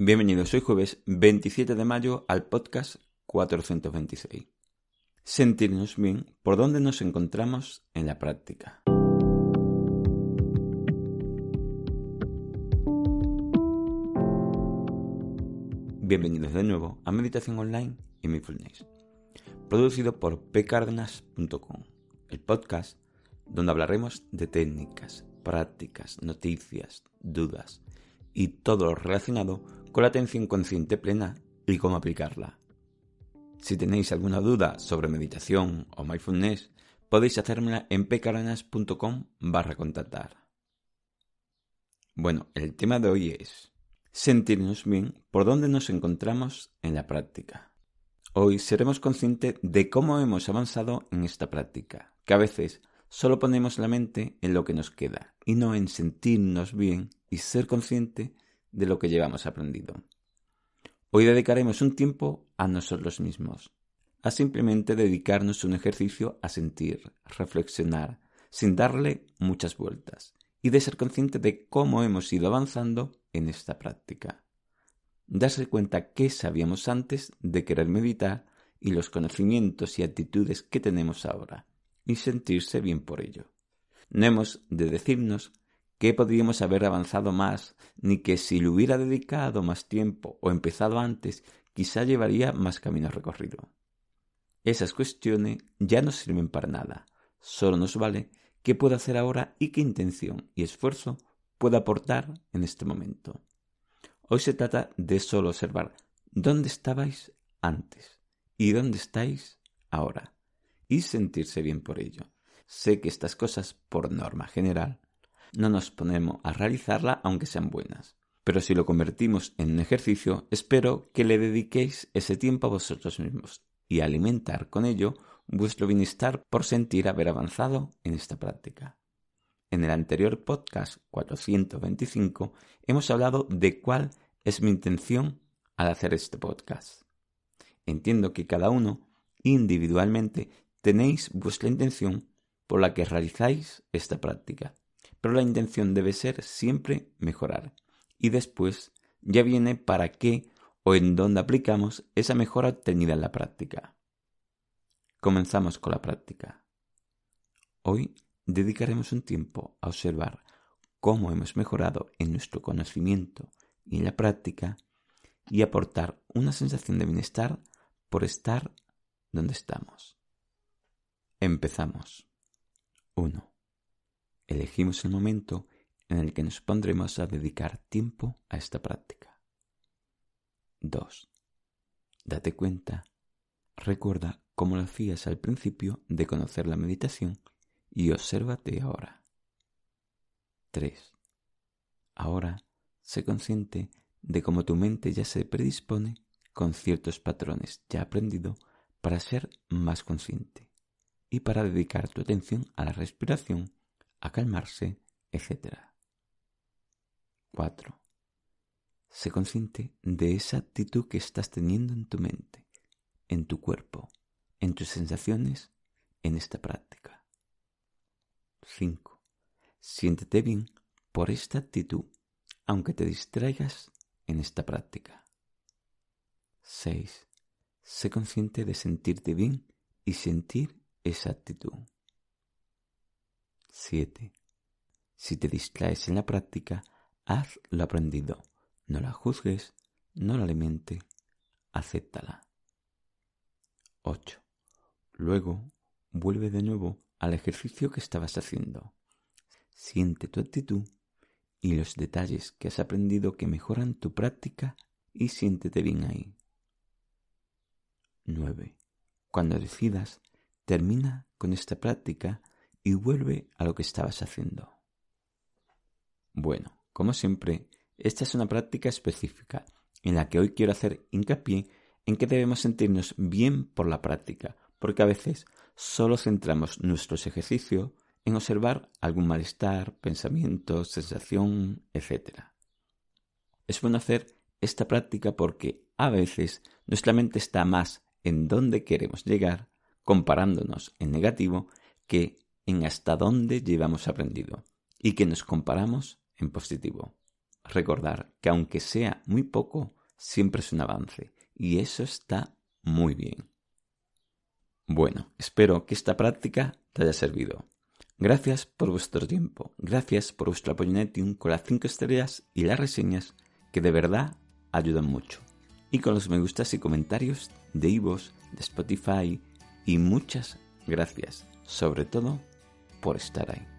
Bienvenidos, hoy jueves 27 de mayo al podcast 426. Sentirnos bien por donde nos encontramos en la práctica. Bienvenidos de nuevo a Meditación Online y Mindfulness, producido por pcardenas.com, el podcast donde hablaremos de técnicas, prácticas, noticias, dudas y todo lo relacionado con la atención consciente plena y cómo aplicarla. Si tenéis alguna duda sobre meditación o mindfulness, podéis hacérmela en pecaranas.com barra contactar. Bueno, el tema de hoy es sentirnos bien por donde nos encontramos en la práctica. Hoy seremos conscientes de cómo hemos avanzado en esta práctica, que a veces solo ponemos la mente en lo que nos queda y no en sentirnos bien y ser consciente de lo que llevamos aprendido. Hoy dedicaremos un tiempo a nosotros mismos, a simplemente dedicarnos un ejercicio a sentir, reflexionar, sin darle muchas vueltas, y de ser consciente de cómo hemos ido avanzando en esta práctica. Darse cuenta qué sabíamos antes de querer meditar y los conocimientos y actitudes que tenemos ahora, y sentirse bien por ello. No hemos de decirnos que podríamos haber avanzado más, ni que si le hubiera dedicado más tiempo o empezado antes, quizá llevaría más camino recorrido. Esas cuestiones ya no sirven para nada, solo nos vale qué puedo hacer ahora y qué intención y esfuerzo puedo aportar en este momento. Hoy se trata de solo observar dónde estabais antes y dónde estáis ahora y sentirse bien por ello. Sé que estas cosas, por norma general, no nos ponemos a realizarla aunque sean buenas. Pero si lo convertimos en un ejercicio, espero que le dediquéis ese tiempo a vosotros mismos y alimentar con ello vuestro bienestar por sentir haber avanzado en esta práctica. En el anterior podcast 425 hemos hablado de cuál es mi intención al hacer este podcast. Entiendo que cada uno individualmente tenéis vuestra intención por la que realizáis esta práctica pero la intención debe ser siempre mejorar. Y después ya viene para qué o en dónde aplicamos esa mejora obtenida en la práctica. Comenzamos con la práctica. Hoy dedicaremos un tiempo a observar cómo hemos mejorado en nuestro conocimiento y en la práctica y aportar una sensación de bienestar por estar donde estamos. Empezamos. 1 elegimos el momento en el que nos pondremos a dedicar tiempo a esta práctica. 2. Date cuenta, recuerda cómo lo hacías al principio de conocer la meditación y obsérvate ahora. 3. Ahora sé consciente de cómo tu mente ya se predispone con ciertos patrones ya aprendido para ser más consciente y para dedicar tu atención a la respiración a calmarse, etc. 4. Sé consciente de esa actitud que estás teniendo en tu mente, en tu cuerpo, en tus sensaciones, en esta práctica. 5. Siéntete bien por esta actitud, aunque te distraigas en esta práctica. 6. Sé consciente de sentirte bien y sentir esa actitud. 7. Si te distraes en la práctica, haz lo aprendido. No la juzgues, no la alimente, acéptala. 8. Luego, vuelve de nuevo al ejercicio que estabas haciendo. Siente tu actitud y los detalles que has aprendido que mejoran tu práctica y siéntete bien ahí. 9. Cuando decidas, termina con esta práctica y vuelve a lo que estabas haciendo. Bueno, como siempre, esta es una práctica específica en la que hoy quiero hacer hincapié en que debemos sentirnos bien por la práctica, porque a veces solo centramos nuestros ejercicios en observar algún malestar, pensamiento, sensación, etc. Es bueno hacer esta práctica porque a veces nuestra mente está más en dónde queremos llegar, comparándonos en negativo, que en hasta dónde llevamos aprendido, y que nos comparamos en positivo. Recordar que aunque sea muy poco, siempre es un avance, y eso está muy bien. Bueno, espero que esta práctica te haya servido. Gracias por vuestro tiempo, gracias por vuestro apoyo en con las 5 estrellas y las reseñas que de verdad ayudan mucho. Y con los me gustas y comentarios de Ivos, de Spotify y muchas gracias, sobre todo por estar ahí.